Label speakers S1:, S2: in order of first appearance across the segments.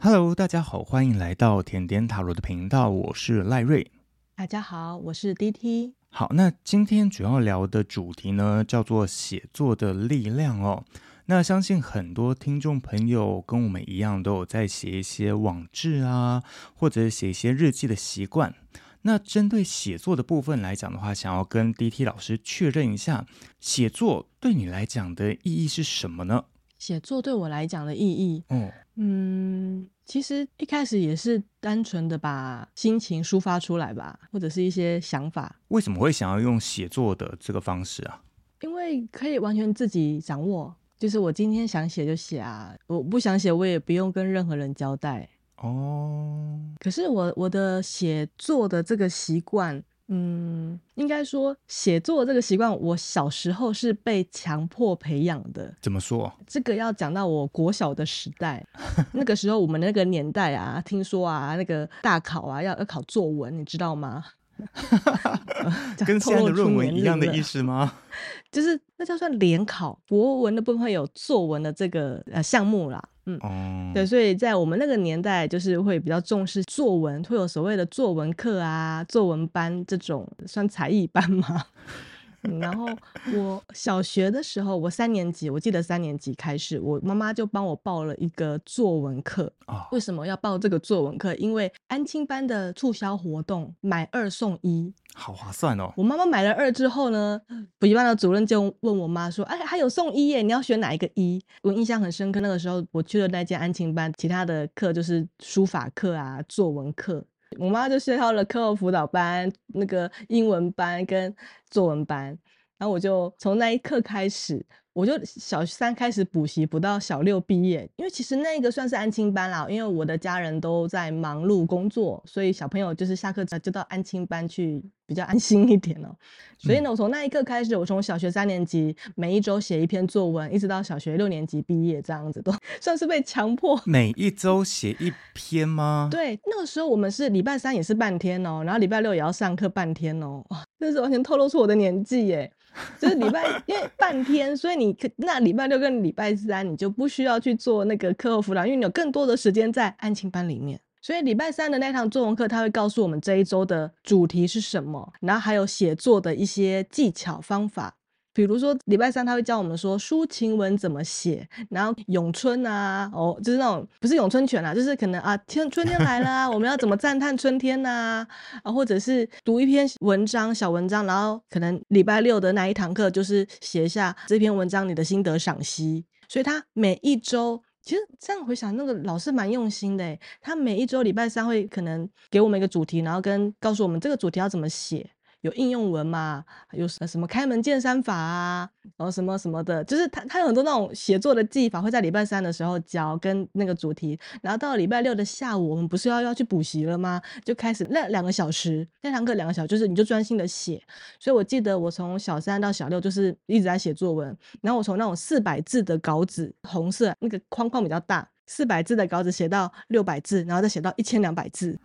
S1: Hello，大家好，欢迎来到甜点塔罗的频道，我是赖瑞。
S2: 大家好，我是 DT。
S1: 好，那今天主要聊的主题呢，叫做写作的力量哦。那相信很多听众朋友跟我们一样，都有在写一些网志啊，或者写一些日记的习惯。那针对写作的部分来讲的话，想要跟 DT 老师确认一下，写作对你来讲的意义是什么呢？
S2: 写作对我来讲的意义，嗯嗯，其实一开始也是单纯的把心情抒发出来吧，或者是一些想法。
S1: 为什么会想要用写作的这个方式啊？
S2: 因为可以完全自己掌握，就是我今天想写就写啊，我不想写我也不用跟任何人交代哦。可是我我的写作的这个习惯。嗯，应该说写作这个习惯，我小时候是被强迫培养的。
S1: 怎么说？
S2: 这个要讲到我国小的时代，那个时候我们那个年代啊，听说啊，那个大考啊要要考作文，你知道吗？
S1: 跟现在的论文一样的意思吗？
S2: 就是那叫算联考，国文的部分会有作文的这个呃项目啦。嗯，哦、对，所以在我们那个年代，就是会比较重视作文，会有所谓的作文课啊、作文班这种算才艺班嘛。嗯、然后我小学的时候，我三年级，我记得三年级开始，我妈妈就帮我报了一个作文课。哦、为什么要报这个作文课？因为安亲班的促销活动，买二送一，
S1: 好划算哦。
S2: 我妈妈买了二之后呢，补习班的主任就问我妈说：“哎，还有送一耶，你要选哪一个一？”我印象很深刻，那个时候我去了那间安亲班，其他的课就是书法课啊、作文课。我妈就学好了课后辅导班、那个英文班跟作文班，然后我就从那一刻开始。我就小三开始补习，补到小六毕业。因为其实那个算是安亲班啦，因为我的家人都在忙碌工作，所以小朋友就是下课就到安亲班去，比较安心一点哦。所以呢，我从那一刻开始，我从小学三年级每一周写一篇作文，一直到小学六年级毕业，这样子都 算是被强迫。
S1: 每一周写一篇吗？
S2: 对，那个时候我们是礼拜三也是半天哦，然后礼拜六也要上课半天哦。哇，那是完全透露出我的年纪耶。就是礼拜，因为半天，所以你那礼拜六跟礼拜三你就不需要去做那个课后辅导，因为你有更多的时间在案情班里面。所以礼拜三的那堂作文课，他会告诉我们这一周的主题是什么，然后还有写作的一些技巧方法。比如说礼拜三他会教我们说抒情文怎么写，然后咏春啊，哦，就是那种不是咏春拳啊，就是可能啊天春天来了，我们要怎么赞叹春天呐啊，或者是读一篇文章小文章，然后可能礼拜六的那一堂课就是写一下这篇文章你的心得赏析。所以他每一周其实这样回想，那个老师蛮用心的，他每一周礼拜三会可能给我们一个主题，然后跟告诉我们这个主题要怎么写。有应用文嘛？有什么开门见山法啊？然后什么什么的，就是他他有很多那种写作的技法，会在礼拜三的时候教，跟那个主题。然后到礼拜六的下午，我们不是要要去补习了吗？就开始那两个小时，那堂课两个小时，就是你就专心的写。所以我记得我从小三到小六就是一直在写作文。然后我从那种四百字的稿纸，红色那个框框比较大。四百字的稿子写到六百字，然后再写到一千两百字，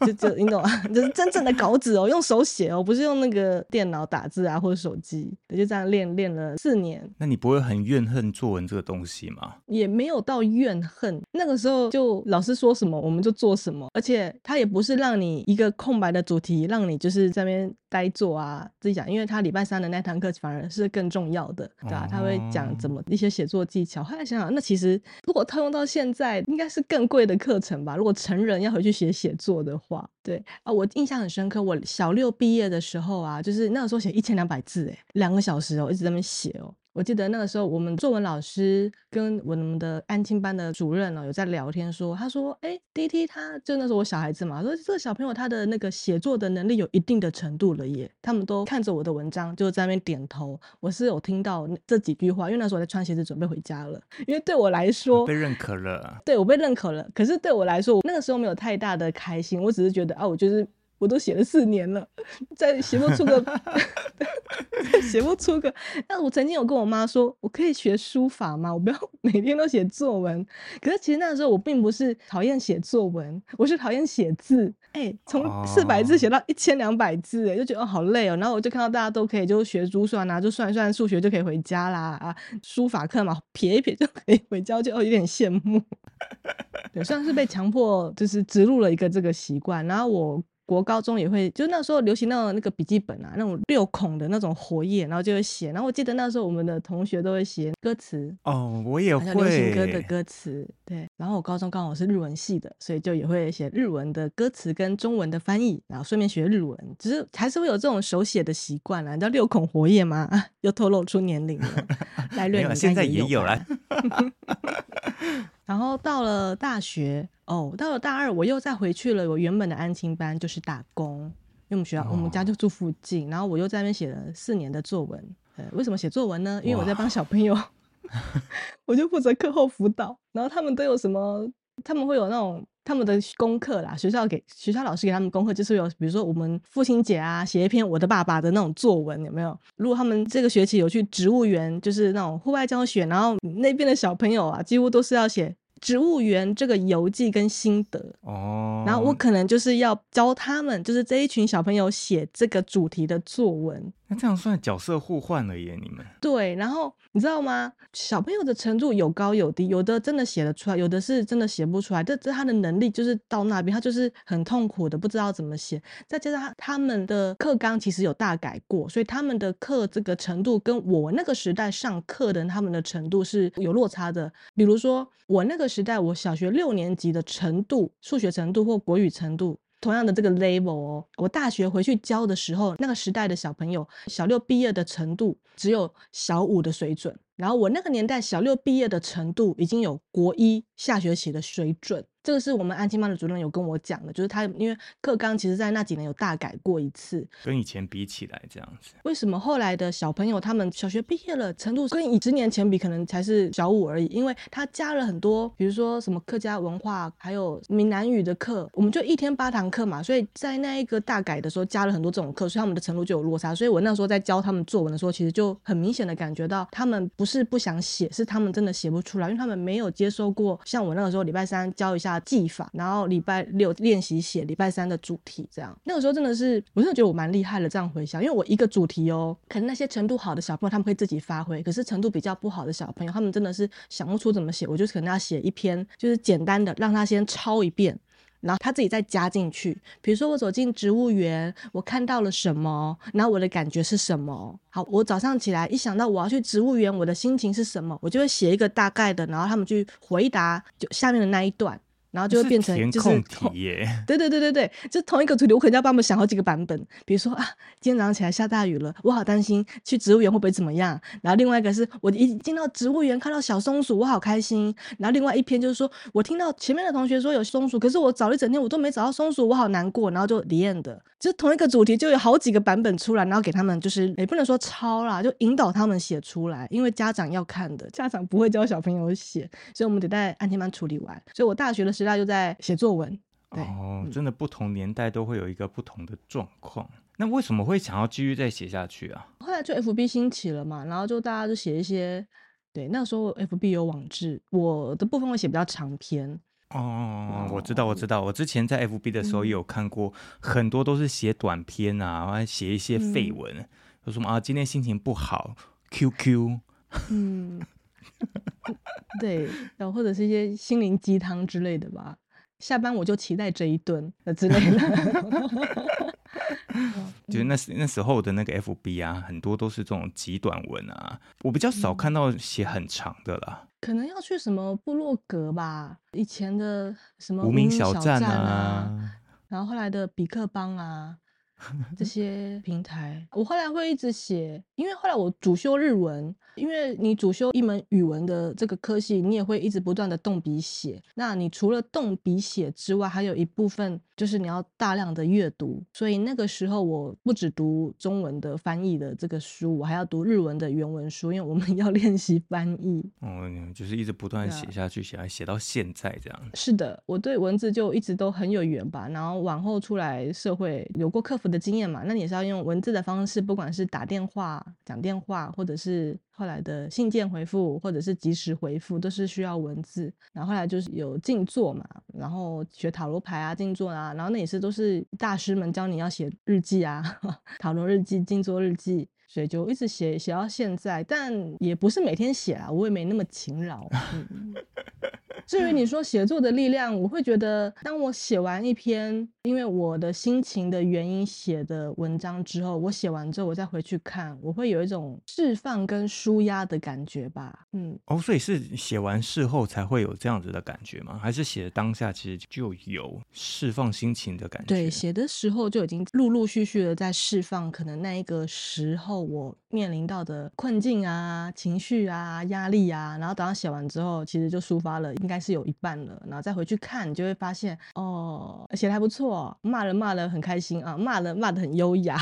S2: 就就你懂啊？就是真正的稿纸哦，用手写哦，不是用那个电脑打字啊或者手机，就这样练练了四年。
S1: 那你不会很怨恨作文这个东西吗？
S2: 也没有到怨恨，那个时候就老师说什么我们就做什么，而且他也不是让你一个空白的主题，让你就是在那边呆坐啊自己讲，因为他礼拜三的那堂课反而是更重要的，对吧？他会讲怎么一些写作技巧。后来想想，那其实如果套用到现在。现在应该是更贵的课程吧？如果成人要回去写写作的话，对啊，我印象很深刻。我小六毕业的时候啊，就是那个时候写一千两百字，哎，两个小时哦，一直在那写哦。我记得那个时候，我们作文老师跟我们的安亲班的主任哦，有在聊天说，他说，哎，DT 他就那时候我小孩子嘛，说这个小朋友他的那个写作的能力有一定的程度了耶。他们都看着我的文章，就在那边点头。我是有听到这几句话，因为那时候我在穿鞋子准备回家了。因为对我来说，
S1: 被认可了，
S2: 对我被认可了。可是对我来说，我那个时候没有太大的开心，我只是觉得啊，我就是我都写了四年了，再写不出个，再写不出个。那我曾经有跟我妈说，我可以学书法吗？我不要每天都写作文。可是其实那个时候我并不是讨厌写作文，我是讨厌写字。哎、欸，从四百字写到一千两百字，哎，就觉得好累哦。然后我就看到大家都可以就学珠算啊，就算一算数学就可以回家啦啊，书法课嘛，撇一撇就可以回家，就有点羡慕。对，算是被强迫，就是植入了一个这个习惯。然后我。国高中也会，就那时候流行那种那个笔记本啊，那种六孔的那种活页，然后就会写。然后我记得那时候我们的同学都会写歌词
S1: 哦，我也会
S2: 流行歌的歌词。对，然后我高中刚好是日文系的，所以就也会写日文的歌词跟中文的翻译，然后顺便学日文。只是还是会有这种手写的习惯啦。你知道六孔活页吗？又透露出年龄了。来瑞，
S1: 现在也有了。
S2: 然后到了大学哦，到了大二，我又再回去了我原本的安亲班，就是打工。因为我们学校，哦、我们家就住附近。然后我又在那边写了四年的作文。呃，为什么写作文呢？因为我在帮小朋友，我就负责课后辅导。然后他们都有什么？他们会有那种他们的功课啦。学校给学校老师给他们功课，就是有比如说我们父亲节啊，写一篇我的爸爸的那种作文，有没有？如果他们这个学期有去植物园，就是那种户外教学，然后那边的小朋友啊，几乎都是要写。植物园这个游记跟心得哦，然后我可能就是要教他们，就是这一群小朋友写这个主题的作文。
S1: 那这样算角色互换了耶？你们
S2: 对，然后你知道吗？小朋友的程度有高有低，有的真的写得出来，有的是真的写不出来。这这他的能力就是到那边，他就是很痛苦的，不知道怎么写。再加上他他们的课纲其实有大改过，所以他们的课这个程度跟我那个时代上课的他们的程度是有落差的。比如说我那个时代，我小学六年级的程度，数学程度或国语程度。同样的这个 level 哦，我大学回去教的时候，那个时代的小朋友小六毕业的程度只有小五的水准，然后我那个年代小六毕业的程度已经有国一下学期的水准。这个是我们安亲班的主任有跟我讲的，就是他因为课纲其实在那几年有大改过一次，
S1: 跟以前比起来这样子。
S2: 为什么后来的小朋友他们小学毕业了程度跟以十年前比可能才是小五而已？因为他加了很多，比如说什么客家文化，还有闽南语的课，我们就一天八堂课嘛，所以在那一个大改的时候加了很多这种课，所以他们的程度就有落差。所以我那时候在教他们作文的时候，其实就很明显的感觉到他们不是不想写，是他们真的写不出来，因为他们没有接受过像我那个时候礼拜三教一下技法，然后礼拜六练习写礼拜三的主题，这样那个时候真的是，我真的觉得我蛮厉害的。这样回想，因为我一个主题哦，可能那些程度好的小朋友他们会自己发挥，可是程度比较不好的小朋友，他们真的是想不出怎么写。我就可能要写一篇，就是简单的，让他先抄一遍，然后他自己再加进去。比如说我走进植物园，我看到了什么，然后我的感觉是什么。好，我早上起来一想到我要去植物园，我的心情是什么，我就会写一个大概的，然后他们去回答就下面的那一段。然后就会变成就是
S1: 填空题耶，
S2: 对对对对对，就同一个主题，我可能要帮他们想好几个版本。比如说啊，今天早上起来下大雨了，我好担心去植物园会不会怎么样。然后另外一个是我一进到植物园看到小松鼠，我好开心。然后另外一篇就是说我听到前面的同学说有松鼠，可是我找了一整天我都没找到松鼠，我好难过。然后就 the end 的，就同一个主题就有好几个版本出来，然后给他们就是也不能说抄啦，就引导他们写出来，因为家长要看的，家长不会教小朋友写，所以我们得在安亲班处理完。所以我大学的时代就在写作。作文对
S1: 哦，真的不同年代都会有一个不同的状况。嗯、那为什么会想要继续再写下去啊？
S2: 后来就 FB 兴起了嘛，然后就大家就写一些，对，那时候 FB 有网志，我的部分会写比较长篇。
S1: 哦，哦我知道，我知道，我之前在 FB 的时候也有看过，很多都是写短篇啊，然后写一些废文，嗯、有什么啊，今天心情不好，QQ，
S2: 嗯，对，然后或者是一些心灵鸡汤之类的吧。下班我就期待这一顿的之类的，
S1: 就是那时那时候的那个 FB 啊，很多都是这种极短文啊，我比较少看到写很长的啦。
S2: 嗯、可能要去什么部落格吧，以前的什么
S1: 无名小站啊，
S2: 然后后来的比克邦啊。这些平台，我后来会一直写，因为后来我主修日文，因为你主修一门语文的这个科系，你也会一直不断的动笔写。那你除了动笔写之外，还有一部分就是你要大量的阅读。所以那个时候我不只读中文的翻译的这个书，我还要读日文的原文书，因为我们 要练习翻译。
S1: 哦，就是一直不断写下去，写来写到现在这样。
S2: 是的，我对文字就一直都很有缘吧。然后往后出来社会，有过客服的经验嘛，那你也是要用文字的方式，不管是打电话、讲电话，或者是。后来的信件回复或者是及时回复都是需要文字，然后后来就是有静坐嘛，然后学塔罗牌啊、静坐啊，然后那也是都是大师们教你要写日记啊，讨论日记、静坐日记，所以就一直写写到现在，但也不是每天写啊，我也没那么勤劳。嗯至于你说写作的力量，我会觉得，当我写完一篇因为我的心情的原因写的文章之后，我写完之后，我再回去看，我会有一种释放跟舒压的感觉吧。嗯，
S1: 哦，所以是写完事后才会有这样子的感觉吗？还是写的当下其实就有释放心情的感觉？
S2: 对，写的时候就已经陆陆续续的在释放，可能那一个时候我面临到的困境啊、情绪啊、压力啊，然后等到写完之后，其实就抒发了，应该。是有一半了，然后再回去看，你就会发现哦，写的还不错，骂人骂的很开心啊，骂人骂的很优雅，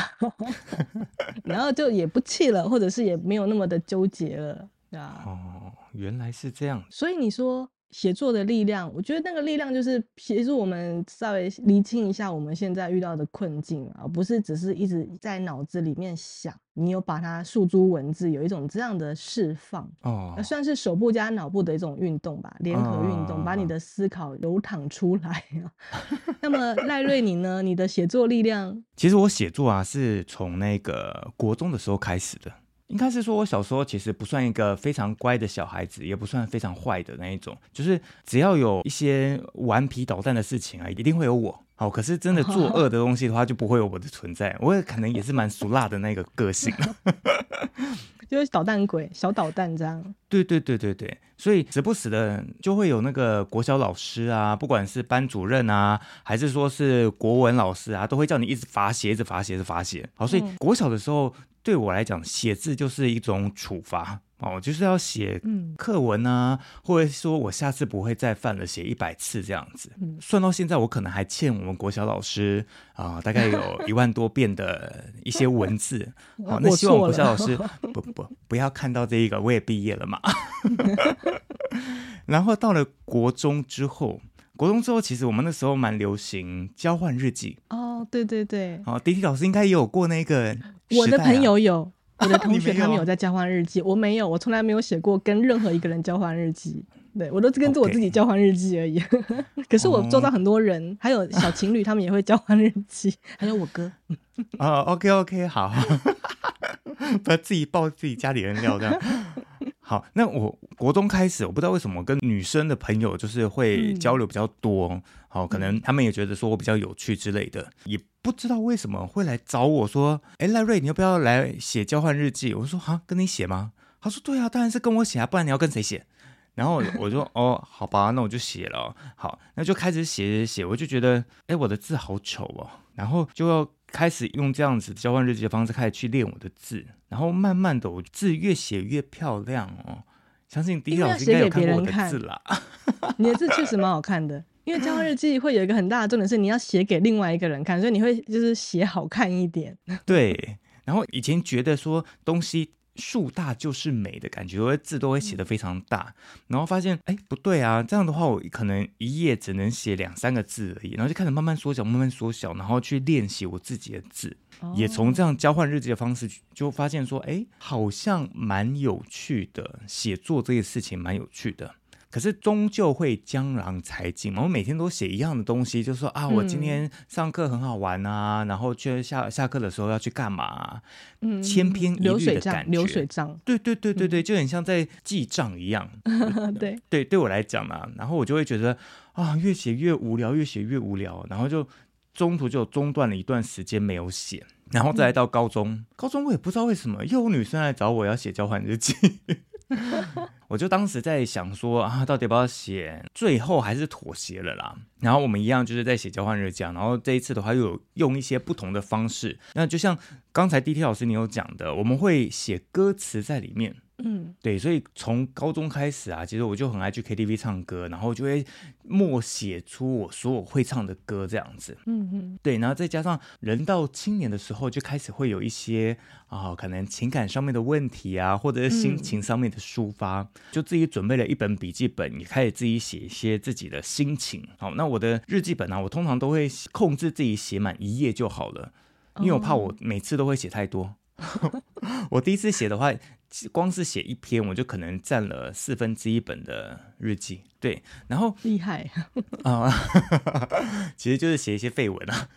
S2: 然后就也不气了，或者是也没有那么的纠结了，对吧？
S1: 哦，原来是这样，
S2: 所以你说。写作的力量，我觉得那个力量就是协助我们稍微厘清一下我们现在遇到的困境啊，而不是只是一直在脑子里面想。你有把它诉诸文字，有一种这样的释放哦，算是手部加脑部的一种运动吧，联合运动，把你的思考流淌出来。那么赖瑞你呢？你的写作力量？
S1: 其实我写作啊，是从那个国中的时候开始的。应该是说，我小时候其实不算一个非常乖的小孩子，也不算非常坏的那一种，就是只要有一些顽皮捣蛋的事情啊，一定会有我。好，可是真的作恶的东西的话，就不会有我的存在。我也可能也是蛮俗辣的那个个性，
S2: 就是捣蛋鬼、小捣蛋这样。
S1: 对对对对对，所以时不时的就会有那个国小老师啊，不管是班主任啊，还是说是国文老师啊，都会叫你一直罚写，一直罚写，一直罚写。好，所以国小的时候。对我来讲，写字就是一种处罚哦，就是要写课文啊，嗯、或者说我下次不会再犯了，写一百次这样子。嗯、算到现在，我可能还欠我们国小老师啊、呃，大概有一万多遍的一些文字。好、哦，那希望国小老师不不不要看到这一个，我也毕业了嘛。然后到了国中之后，国中之后，其实我们那时候蛮流行交换日记。
S2: 哦，对对对。
S1: 哦，迪迪老师应该也有过那个。
S2: 我的朋友有，我的 同学他们有在交换日记，我没有，我从来没有写过跟任何一个人交换日记，对，我都是跟着我自己交换日记而已。可是我周遭很多人，还有小情侣，他们也会交换日记，还有我哥。
S1: 啊、uh,，OK OK，好，不要自己爆自己家里人料这样。好，那我国中开始，我不知道为什么跟女生的朋友就是会交流比较多，嗯、好，可能他们也觉得说我比较有趣之类的，也不知道为什么会来找我说，哎，赖瑞，你要不要来写交换日记？我说哈，跟你写吗？他说对啊，当然是跟我写啊，不然你要跟谁写？然后我说 哦，好吧，那我就写了。好，那就开始写写写，我就觉得，哎，我的字好丑哦，然后就要。开始用这样子交换日记的方式开始去练我的字，然后慢慢的我字越写越漂亮哦。相信 D 老师应该有看过我的字啦。
S2: 你的字确实蛮好看的，因为交换日记会有一个很大的重点是你要写给另外一个人看，所以你会就是写好看一点。
S1: 对，然后以前觉得说东西。树大就是美的感觉，我的字都会写的非常大，然后发现哎不对啊，这样的话我可能一页只能写两三个字而已，然后就开始慢慢缩小，慢慢缩小，然后去练习我自己的字，也从这样交换日记的方式就发现说，哎，好像蛮有趣的，写作这个事情蛮有趣的。可是终究会江郎才尽嘛，我每天都写一样的东西，就说啊，我今天上课很好玩啊，嗯、然后去下下课的时候要去干嘛？嗯，千篇一律的感觉，
S2: 流水账，
S1: 对对对对对，就很像在记账一样。
S2: 嗯、对
S1: 对，对我来讲嘛，然后我就会觉得啊，越写越无聊，越写越无聊，然后就中途就中断了一段时间没有写，然后再来到高中，嗯、高中我也不知道为什么又有女生来找我要写交换日记。我就当时在想说啊，到底要不要写？最后还是妥协了啦。然后我们一样就是在写交换日记，然后这一次的话又有用一些不同的方式。那就像刚才 D T 老师你有讲的，我们会写歌词在里面。
S2: 嗯，
S1: 对，所以从高中开始啊，其实我就很爱去 KTV 唱歌，然后就会默写出我所有会唱的歌这样子。
S2: 嗯嗯，
S1: 对，然后再加上人到青年的时候，就开始会有一些啊、哦，可能情感上面的问题啊，或者是心情上面的抒发，嗯、就自己准备了一本笔记本，也开始自己写一些自己的心情。好，那我的日记本呢、啊，我通常都会控制自己写满一页就好了，因为我怕我每次都会写太多。哦、我第一次写的话。光是写一篇，我就可能占了四分之一本的日记。对，然后
S2: 厉害
S1: 啊，其实就是写一些废文啊，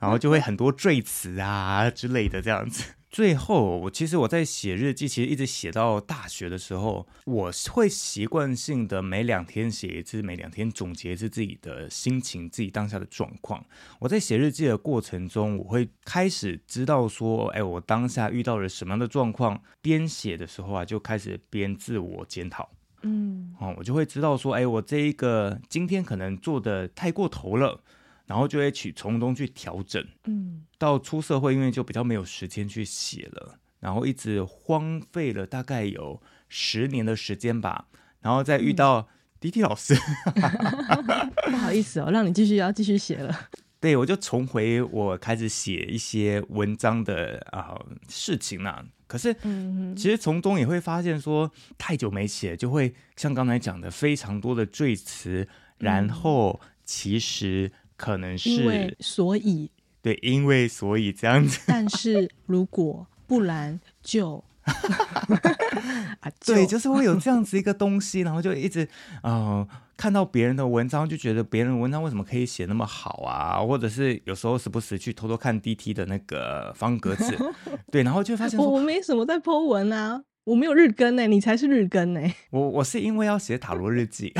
S1: 然后就会很多赘词啊之类的这样子。最后，我其实我在写日记，其实一直写到大学的时候，我会习惯性的每两天写一次，每两天总结一次自己的心情，自己当下的状况。我在写日记的过程中，我会开始知道说，哎，我当下遇到了什么样的状况。边写的时候啊，就开始边自我检讨。嗯，哦，我就会知道说，哎，我这一个今天可能做的太过头了。然后就会去从中去调整，嗯，到出社会，因为就比较没有时间去写了，然后一直荒废了大概有十年的时间吧，然后再遇到 DT 老师，
S2: 嗯、不好意思哦，让你继续要继续写了，
S1: 对，我就重回我开始写一些文章的啊、呃、事情啊，可是，嗯，其实从中也会发现说，太久没写，就会像刚才讲的非常多的赘词，然后其实。可能是
S2: 所以
S1: 对，因为所以这样子。
S2: 但是如果不然就，
S1: 啊、就对，就是会有这样子一个东西，然后就一直呃看到别人的文章，就觉得别人的文章为什么可以写那么好啊？或者是有时候时不时去偷偷看 DT 的那个方格子，对，然后就发现
S2: 我没什么在 po 文啊，我没有日更呢、欸，你才是日更呢、欸。
S1: 我我是因为要写塔罗日记。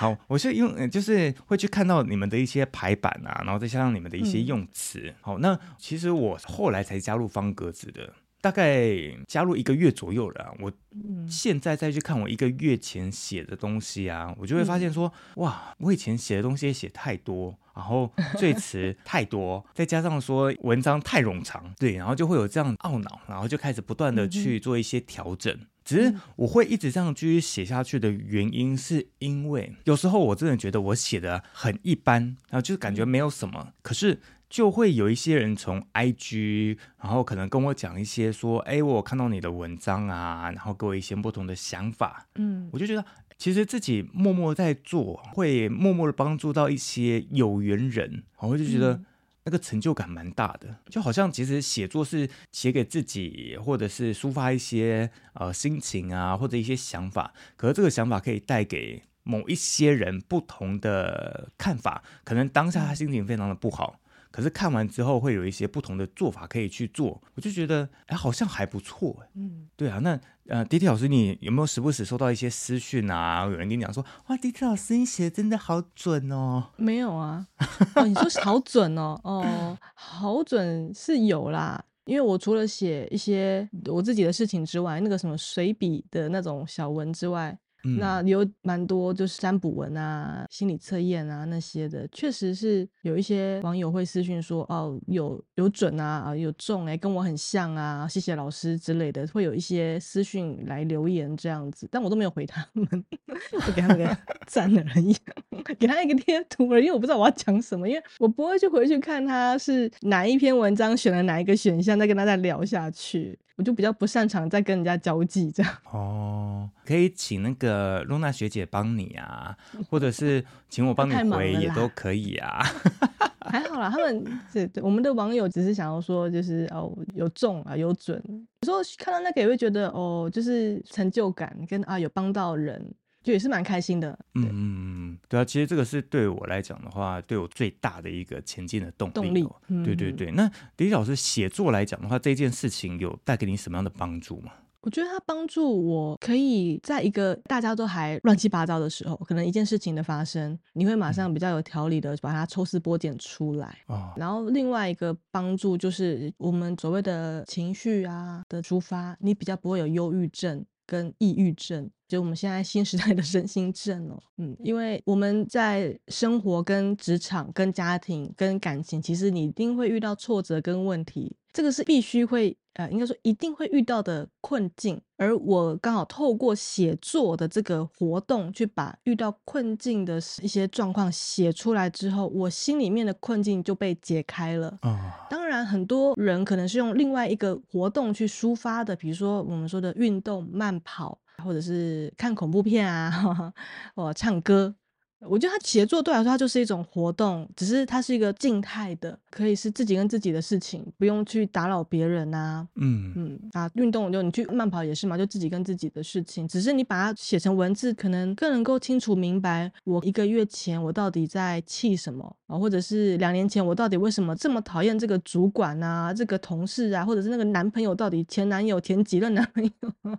S1: 好，我是因为就是会去看到你们的一些排版啊，然后再加上你们的一些用词。嗯、好，那其实我后来才加入方格子的，大概加入一个月左右了、啊。我现在再去看我一个月前写的东西啊，我就会发现说，嗯、哇，我以前写的东西写太多，然后 赘词太多，再加上说文章太冗长，对，然后就会有这样懊恼，然后就开始不断的去做一些调整。嗯只是我会一直这样继续写下去的原因，是因为有时候我真的觉得我写的很一般，然后就是感觉没有什么，可是就会有一些人从 IG，然后可能跟我讲一些说，哎，我有看到你的文章啊，然后给我一些不同的想法，嗯，我就觉得其实自己默默在做，会默默的帮助到一些有缘人，我就觉得。那个成就感蛮大的，就好像其实写作是写给自己，或者是抒发一些呃心情啊，或者一些想法。可是这个想法可以带给某一些人不同的看法，可能当下他心情非常的不好。可是看完之后会有一些不同的做法可以去做，我就觉得哎，好像还不错。嗯，对啊，那呃迪迪老师，你有没有时不时收到一些私讯啊？有人跟你讲说，哇迪迪老师你写的真的好准哦。
S2: 没有啊，哦，你说好准哦，哦，好准是有啦，因为我除了写一些我自己的事情之外，那个什么随笔的那种小文之外。嗯、那有蛮多就是占卜文啊、心理测验啊那些的，确实是有一些网友会私讯说哦，有有准啊，啊有中哎、欸，跟我很像啊，谢谢老师之类的，会有一些私讯来留言这样子，但我都没有回他们，就给他们个 赞而已，给他一个贴图而已，因为我不知道我要讲什么，因为我不会去回去看他是哪一篇文章选了哪一个选项，再跟他再聊下去。我就比较不擅长在跟人家交际这样
S1: 哦，可以请那个露娜学姐帮你啊，或者是请我帮你回也都可以啊。
S2: 还好啦，他们是我们的网友只是想要说，就是哦有中啊有准，有时候看到那个也会觉得哦，就是成就感跟啊有帮到人。就也是蛮开心的，嗯嗯
S1: 嗯，对啊，其实这个是对我来讲的话，对我最大的一个前进的动力。动力，嗯、对对对。那 DT 老师写作来讲的话，这件事情有带给你什么样的帮助吗？
S2: 我觉得它帮助我可以在一个大家都还乱七八糟的时候，可能一件事情的发生，你会马上比较有条理的把它抽丝剥茧出来。哦、然后另外一个帮助就是我们所谓的情绪啊的抒发，你比较不会有忧郁症跟抑郁症。就我们现在新时代的身心症哦，嗯，因为我们在生活、跟职场、跟家庭、跟感情，其实你一定会遇到挫折跟问题，这个是必须会呃，应该说一定会遇到的困境，而我刚好透过写作的这个活动，去把遇到困境的一些状况写出来之后，我心里面的困境就被解开了。
S1: 哦，
S2: 当然，很多人可能是用另外一个活动去抒发的，比如说我们说的运动、慢跑，或者是看恐怖片啊，或唱歌。我觉得他写作对我来说，它就是一种活动，只是它是一个静态的，可以是自己跟自己的事情，不用去打扰别人啊。
S1: 嗯
S2: 嗯啊，运动就你去慢跑也是嘛，就自己跟自己的事情，只是你把它写成文字，可能更能够清楚明白我一个月前我到底在气什么啊，或者是两年前我到底为什么这么讨厌这个主管啊，这个同事啊，或者是那个男朋友到底前男友前几任男朋友。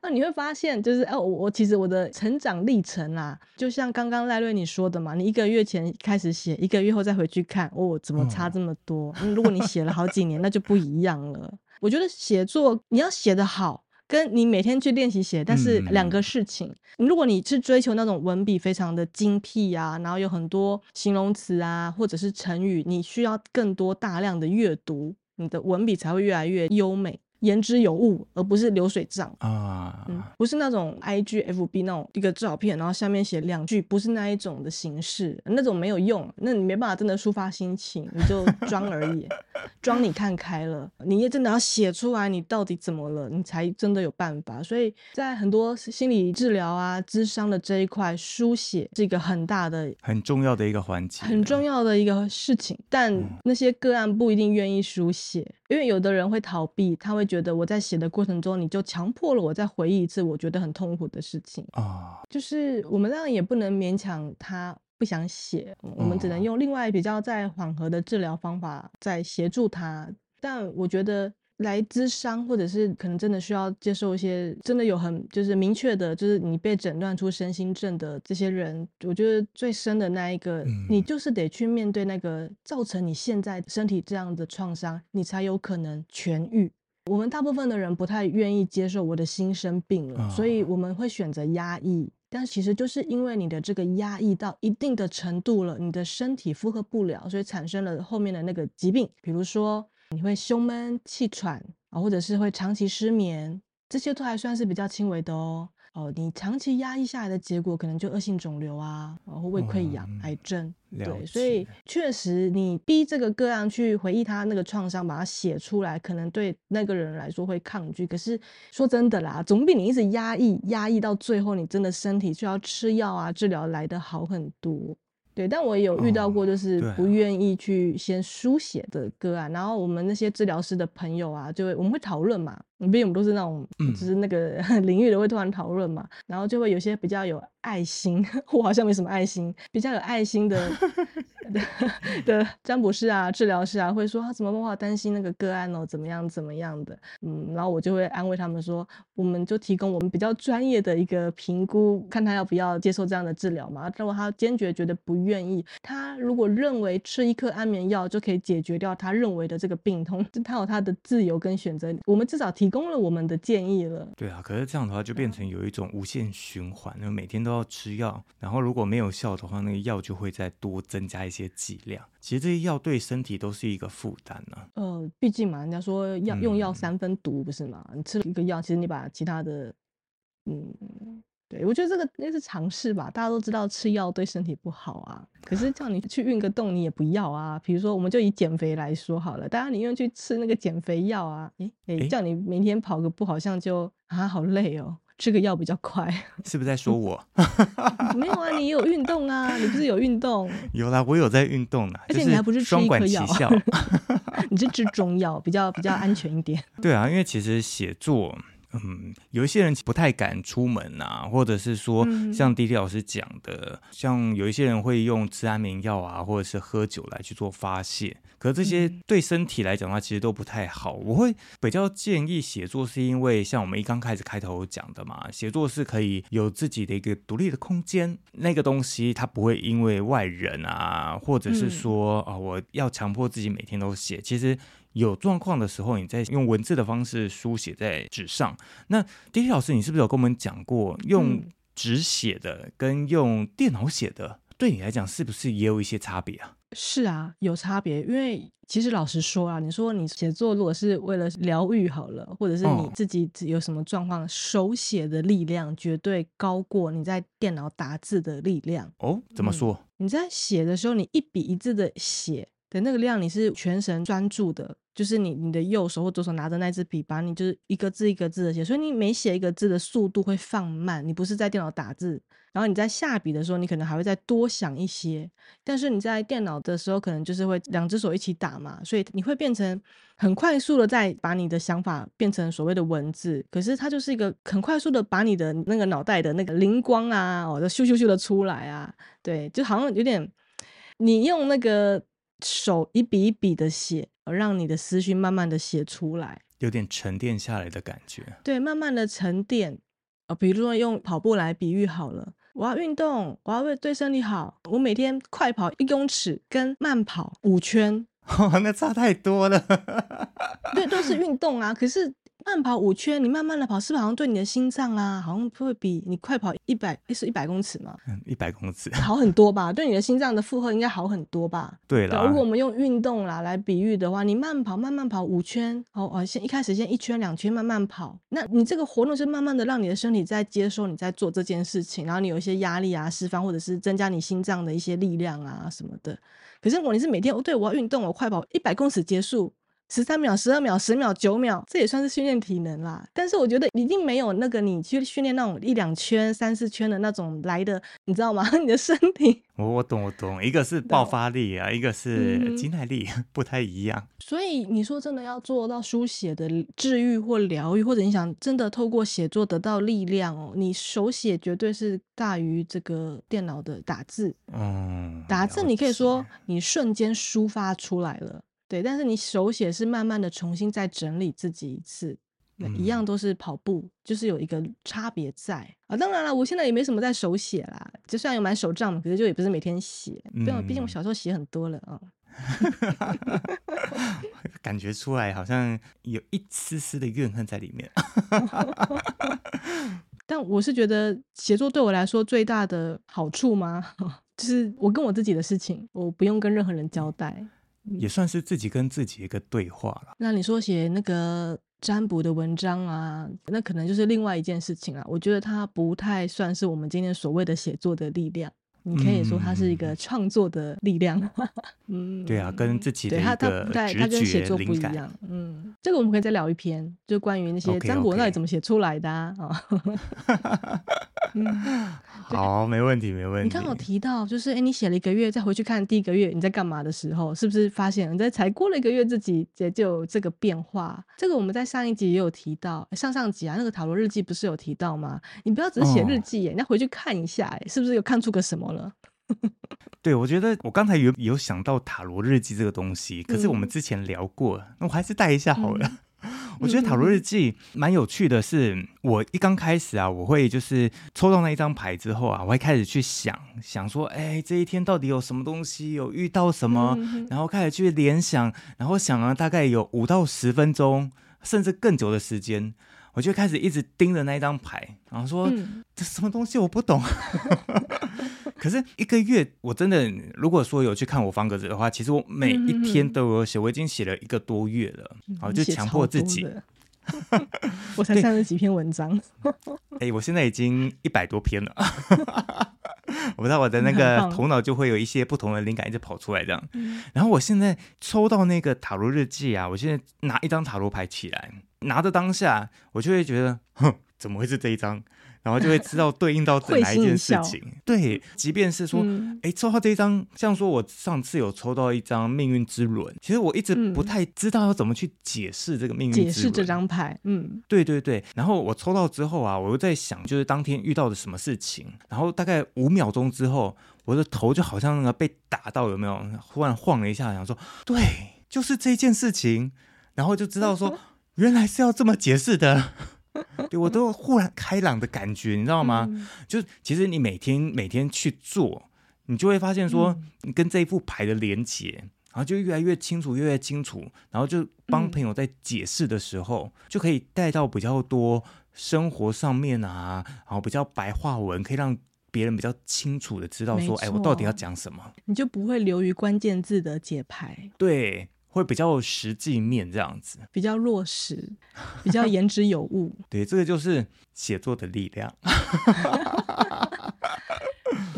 S2: 那你会发现，就是哦，我其实我的成长历程啦，就像刚刚赖瑞你说的嘛，你一个月前开始写，一个月后再回去看，哦，怎么差这么多？嗯，如果你写了好几年，那就不一样了。我觉得写作你要写得好，跟你每天去练习写，但是两个事情。如果你是追求那种文笔非常的精辟啊，然后有很多形容词啊，或者是成语，你需要更多大量的阅读，你的文笔才会越来越优美。言之有物，而不是流水账
S1: 啊、
S2: 嗯，不是那种 I G F B 那种一个照片，然后下面写两句，不是那一种的形式，那种没有用，那你没办法真的抒发心情，你就装而已，装你看开了，你也真的要写出来，你到底怎么了，你才真的有办法。所以在很多心理治疗啊、咨商的这一块，书写是一个很大的、
S1: 很重要的一个环节，
S2: 很重要的一个事情。但那些个案不一定愿意书写，因为有的人会逃避，他会。觉得我在写的过程中，你就强迫了我再回忆一次我觉得很痛苦的事情
S1: 啊。
S2: 就是我们当然也不能勉强他不想写，我们只能用另外比较在缓和的治疗方法在协助他。但我觉得来咨商，或者是可能真的需要接受一些真的有很就是明确的，就是你被诊断出身心症的这些人，我觉得最深的那一个，你就是得去面对那个造成你现在身体这样的创伤，你才有可能痊愈。我们大部分的人不太愿意接受我的心生病了，所以我们会选择压抑。但其实就是因为你的这个压抑到一定的程度了，你的身体负荷不了，所以产生了后面的那个疾病，比如说你会胸闷、气喘啊，或者是会长期失眠，这些都还算是比较轻微的哦。哦，你长期压抑下来的结果，可能就恶性肿瘤啊，然后胃溃疡、嗯、癌症。对，所以确实，你逼这个个案去回忆他那个创伤，把它写出来，可能对那个人来说会抗拒。可是说真的啦，总比你一直压抑、压抑到最后，你真的身体需要吃药啊治疗来得好很多。对，但我也有遇到过，就是不愿意去先书写的个案，哦、然后我们那些治疗师的朋友啊，就会我们会讨论嘛，毕竟我们都是那种，就是那个 领域的会突然讨论嘛，然后就会有些比较有爱心，我好像没什么爱心，比较有爱心的。的占卜师啊，治疗师啊，会说他怎么办法担心那个个案哦，怎么样怎么样的，嗯，然后我就会安慰他们说，我们就提供我们比较专业的一个评估，看他要不要接受这样的治疗嘛。如果他坚决觉得不愿意，他如果认为吃一颗安眠药就可以解决掉他认为的这个病痛，他有他的自由跟选择，我们至少提供了我们的建议了。
S1: 对啊，可是这样的话就变成有一种无限循环，那每天都要吃药，然后如果没有效的话，那个药就会再多增加一些剂量。其实这些药对身体都是一个负担呢。
S2: 呃，毕竟嘛，人家说药用药三分毒，不是吗？嗯、你吃了一个药，其实你把其他的，嗯，对，我觉得这个那是常识吧。大家都知道吃药对身体不好啊，可是叫你去运个动，你也不要啊。比如说，我们就以减肥来说好了，大家宁愿去吃那个减肥药啊。诶诶，叫你每天跑个步，好像就啊好累哦。吃个药比较快，
S1: 是不是在说我？
S2: 没有啊，你有运动啊，你不是有运动？
S1: 有啦，我有在运动啦，
S2: 而且你还不是吃一颗药，
S1: 双管齐下
S2: 你是吃中药，比较比较安全一点。
S1: 对啊，因为其实写作。嗯，有一些人不太敢出门啊，或者是说，像滴滴老师讲的，嗯、像有一些人会用吃安眠药啊，或者是喝酒来去做发泄。可是这些对身体来讲的话，其实都不太好。我会比较建议写作，是因为像我们一刚开始开头讲的嘛，写作是可以有自己的一个独立的空间，那个东西它不会因为外人啊，或者是说啊、嗯哦，我要强迫自己每天都写，其实。有状况的时候，你再用文字的方式书写在纸上。那 D.T 老师，你是不是有跟我们讲过，用纸写的跟用电脑写的，对你来讲是不是也有一些差别啊？
S2: 是啊，有差别。因为其实老实说啊，你说你写作如果是为了疗愈好了，或者是你自己有什么状况，哦、手写的力量绝对高过你在电脑打字的力量。
S1: 哦，怎么说？
S2: 嗯、你在写的时候，你一笔一字的写的那个量，你是全神专注的。就是你你的右手或左手拿着那支笔，把你就是一个字一个字的写，所以你每写一个字的速度会放慢。你不是在电脑打字，然后你在下笔的时候，你可能还会再多想一些。但是你在电脑的时候，可能就是会两只手一起打嘛，所以你会变成很快速的在把你的想法变成所谓的文字。可是它就是一个很快速的把你的那个脑袋的那个灵光啊，哦，就咻咻咻的出来啊，对，就好像有点你用那个手一笔一笔的写。让你的思绪慢慢的写出来，
S1: 有点沉淀下来的感觉。
S2: 对，慢慢的沉淀。呃，比如说用跑步来比喻好了，我要运动，我要为对身体好，我每天快跑一公尺，跟慢跑五圈，
S1: 哦，那差太多了。
S2: 对，都是运动啊，可是。慢跑五圈，你慢慢的跑，是不是好像对你的心脏啊，好像会比你快跑一百，是一百公尺吗？
S1: 嗯，一百公尺
S2: 好很多吧？对你的心脏的负荷应该好很多吧？
S1: 对了，
S2: 如果我们用运动啦来比喻的话，你慢跑，慢慢跑五圈，哦哦，先一开始先一圈两圈慢慢跑，那你这个活动是慢慢的让你的身体在接受你在做这件事情，然后你有一些压力啊释放，或者是增加你心脏的一些力量啊什么的。可是如果你是每天哦，对我要运动，我快跑一百公尺结束。十三秒、十二秒、十秒、九秒，这也算是训练体能啦。但是我觉得一定没有那个你去训练那种一两圈、三四圈的那种来的，你知道吗？你的身体，
S1: 我我懂我懂，一个是爆发力啊，一个是肌耐力，嗯，不太一样。
S2: 所以你说真的要做到书写的治愈或疗愈，或者你想真的透过写作得到力量哦，你手写绝对是大于这个电脑的打字。嗯，打字你可以说你瞬间抒发出来了。对，但是你手写是慢慢的重新再整理自己一次，嗯、一样都是跑步，就是有一个差别在啊。当然了，我现在也没什么在手写啦，就算有买手账，可是就也不是每天写，毕、嗯、毕竟我小时候写很多了啊。
S1: 感觉出来好像有一丝丝的怨恨在里面。
S2: 但我是觉得写作对我来说最大的好处吗？就是我跟我自己的事情，我不用跟任何人交代。
S1: 也算是自己跟自己一个对话了。
S2: 那你说写那个占卜的文章啊，那可能就是另外一件事情了。我觉得它不太算是我们今天所谓的写作的力量。你可以说它是一个创作的力量。
S1: 嗯，对啊，跟自己的一个直觉、
S2: 它跟写作不一样。嗯，这个我们可以再聊一篇，就关于那些占卜到底怎么写出来的啊。Okay, okay.
S1: 嗯，好，没问题，没问题。
S2: 你刚好提到，就是哎，你写了一个月，再回去看第一个月你在干嘛的时候，是不是发现你在才过了一个月，自己也就有这个变化？这个我们在上一集也有提到，上上集啊，那个塔罗日记不是有提到吗？你不要只是写日记，哦，你要回去看一下，哎，是不是有看出个什么了？
S1: 对，我觉得我刚才有有想到塔罗日记这个东西，可是我们之前聊过，嗯，那我还是带一下好了。嗯 我觉得塔罗日记蛮有趣的是，是我一刚开始啊，我会就是抽到那一张牌之后啊，我会开始去想想说，哎，这一天到底有什么东西，有遇到什么，然后开始去联想，然后想了大概有五到十分钟，甚至更久的时间，我就开始一直盯着那一张牌，然后说，嗯，这什么东西我不懂。可是一个月，我真的如果说有去看我方格子的话，其实我每一天都有写，我已经写了一个多月了，好、嗯、就强迫自己。
S2: 我才三十几篇文章，
S1: 哎、欸，我现在已经一百多篇了。我不知道我的那个头脑就会有一些不同的灵感一直跑出来这样。然后我现在抽到那个塔罗日记啊，我现在拿一张塔罗牌起来，拿着当下，我就会觉得，哼，怎么会是这一张？然后就会知道对应到哪一件事情。对，即便是说，哎、嗯，抽到这一张，像说我上次有抽到一张命运之轮，其实我一直不太知道要怎么去解释这个命运之轮。
S2: 解释这张牌，嗯，
S1: 对对对。然后我抽到之后啊，我又在想，就是当天遇到的什么事情。然后大概五秒钟之后，我的头就好像那个被打到，有没有？忽然晃了一下，想说，对，就是这件事情。然后就知道说，原来是要这么解释的。对，我都忽然开朗的感觉，你知道吗？嗯、就其实你每天每天去做，你就会发现说，你跟这一副牌的连接，然后就越来越清楚，越来越清楚。然后就帮朋友在解释的时候，嗯、就可以带到比较多生活上面啊，然后比较白话文，可以让别人比较清楚的知道说，哎，我到底要讲什么，
S2: 你就不会流于关键字的解牌。
S1: 对。会比较实际面这样子，
S2: 比较落实，比较言之有物。
S1: 对，这个就是写作的力量。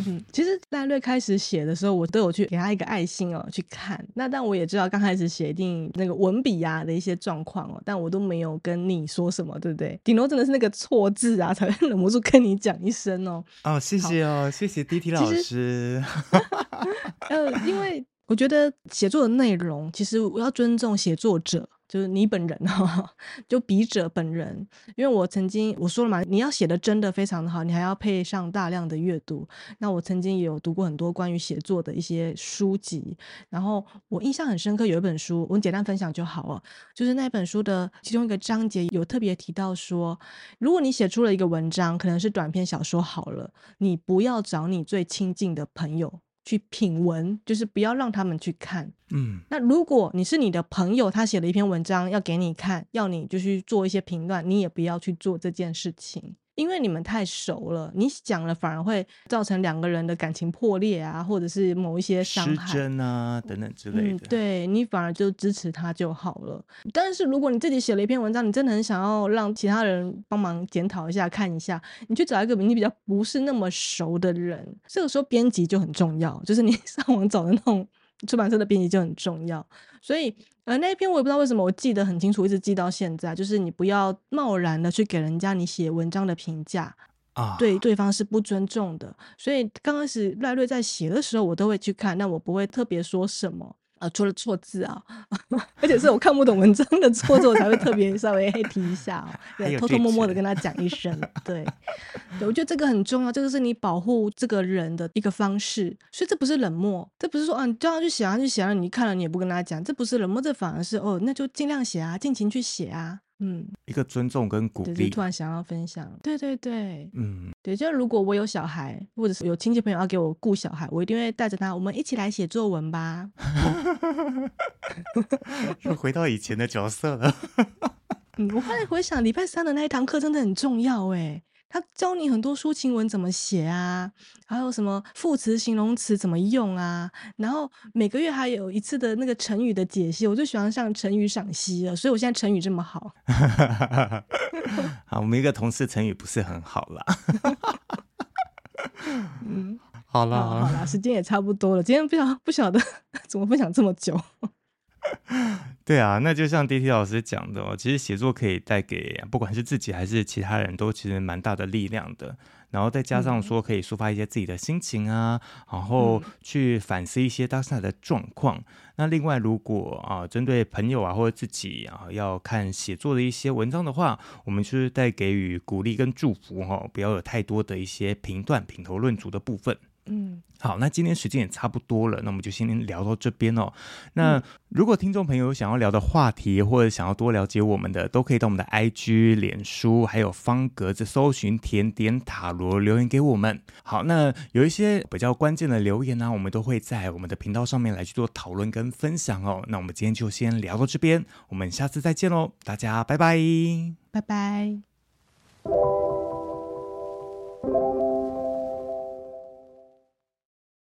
S2: 嗯，其实赖瑞开始写的时候，我都有去给他一个爱心哦，去看。那但我也知道刚开始写一定那个文笔呀的一些状况哦，但我都没有跟你说什么，对不对？顶多真的是那个错字啊，才会忍不住跟你讲一声哦。
S1: 哦，谢谢哦，谢谢 D T 老师。
S2: 呃，因为。我觉得写作的内容，其实我要尊重写作者，就是你本人哈，就笔者本人。因为我曾经我说了嘛，你要写的真的非常的好，你还要配上大量的阅读。那我曾经也有读过很多关于写作的一些书籍，然后我印象很深刻，有一本书，我简单分享就好了。就是那本书的其中一个章节有特别提到说，如果你写出了一个文章，可能是短篇小说好了，你不要找你最亲近的朋友。去品文，就是不要让他们去看。嗯，那如果你是你的朋友，他写了一篇文章要给你看，要你就去做一些评断，你也不要去做这件事情。因为你们太熟了，你讲了反而会造成两个人的感情破裂啊，或者是某一些伤害、
S1: 失真啊等等之类的。嗯，
S2: 对，你反而就支持他就好了。但是如果你自己写了一篇文章，你真的很想要让其他人帮忙检讨一下、看一下，你去找一个你比较不是那么熟的人，这个时候编辑就很重要，就是你 上网找的那种出版社的编辑就很重要，所以。呃，那一篇我也不知道为什么我记得很清楚，一直记到现在。就是你不要贸然的去给人家你写文章的评价啊，对对方是不尊重的。所以刚开始赖瑞在写的时候，我都会去看，但我不会特别说什么。啊，出了错字啊，而且是我看不懂文章的错字，我才会特别稍微提一下哦，对，偷偷摸摸的跟他讲一声，对，对，我觉得这个很重要，这个是你保护这个人的一个方式，所以这不是冷漠，这不是说啊，你叫他去写啊，去写啊，你看了你也不跟他讲，这不是冷漠，这反而是哦，那就尽量写啊，尽情去写啊。嗯，
S1: 一个尊重跟鼓励，
S2: 突然想要分享，对对对，嗯，对，就如果我有小孩，或者是有亲戚朋友要给我顾小孩，我一定会带着他，我们一起来写作文吧。
S1: 又回到以前的角色了。
S2: 嗯，我后来回想礼拜三的那一堂课真的很重要哎。他教你很多抒情文怎么写啊，还有什么副词、形容词怎么用啊，然后每个月还有一次的那个成语的解析，我最喜欢上成语赏析了，所以我现在成语这么好。
S1: 好，我们一个同事成语不是很好啦。嗯，好了
S2: 好了，时间也差不多了，今天不晓不晓得 怎么分享这么久。
S1: 对啊，那就像 D.T 老师讲的哦，其实写作可以带给不管是自己还是其他人都其实蛮大的力量的。然后再加上说可以抒发一些自己的心情啊，嗯、然后去反思一些当下的状况。嗯、那另外，如果啊针对朋友啊或者自己啊要看写作的一些文章的话，我们就是带给予鼓励跟祝福哈、哦，不要有太多的一些评断、品头论足的部分。嗯，好，那今天时间也差不多了，那我们就先聊到这边哦。那如果听众朋友想要聊的话题，或者想要多了解我们的，都可以到我们的 IG、脸书，还有方格子搜寻甜点塔罗留言给我们。好，那有一些比较关键的留言呢、啊，我们都会在我们的频道上面来去做讨论跟分享哦。那我们今天就先聊到这边，我们下次再见喽，大家拜拜，
S2: 拜拜。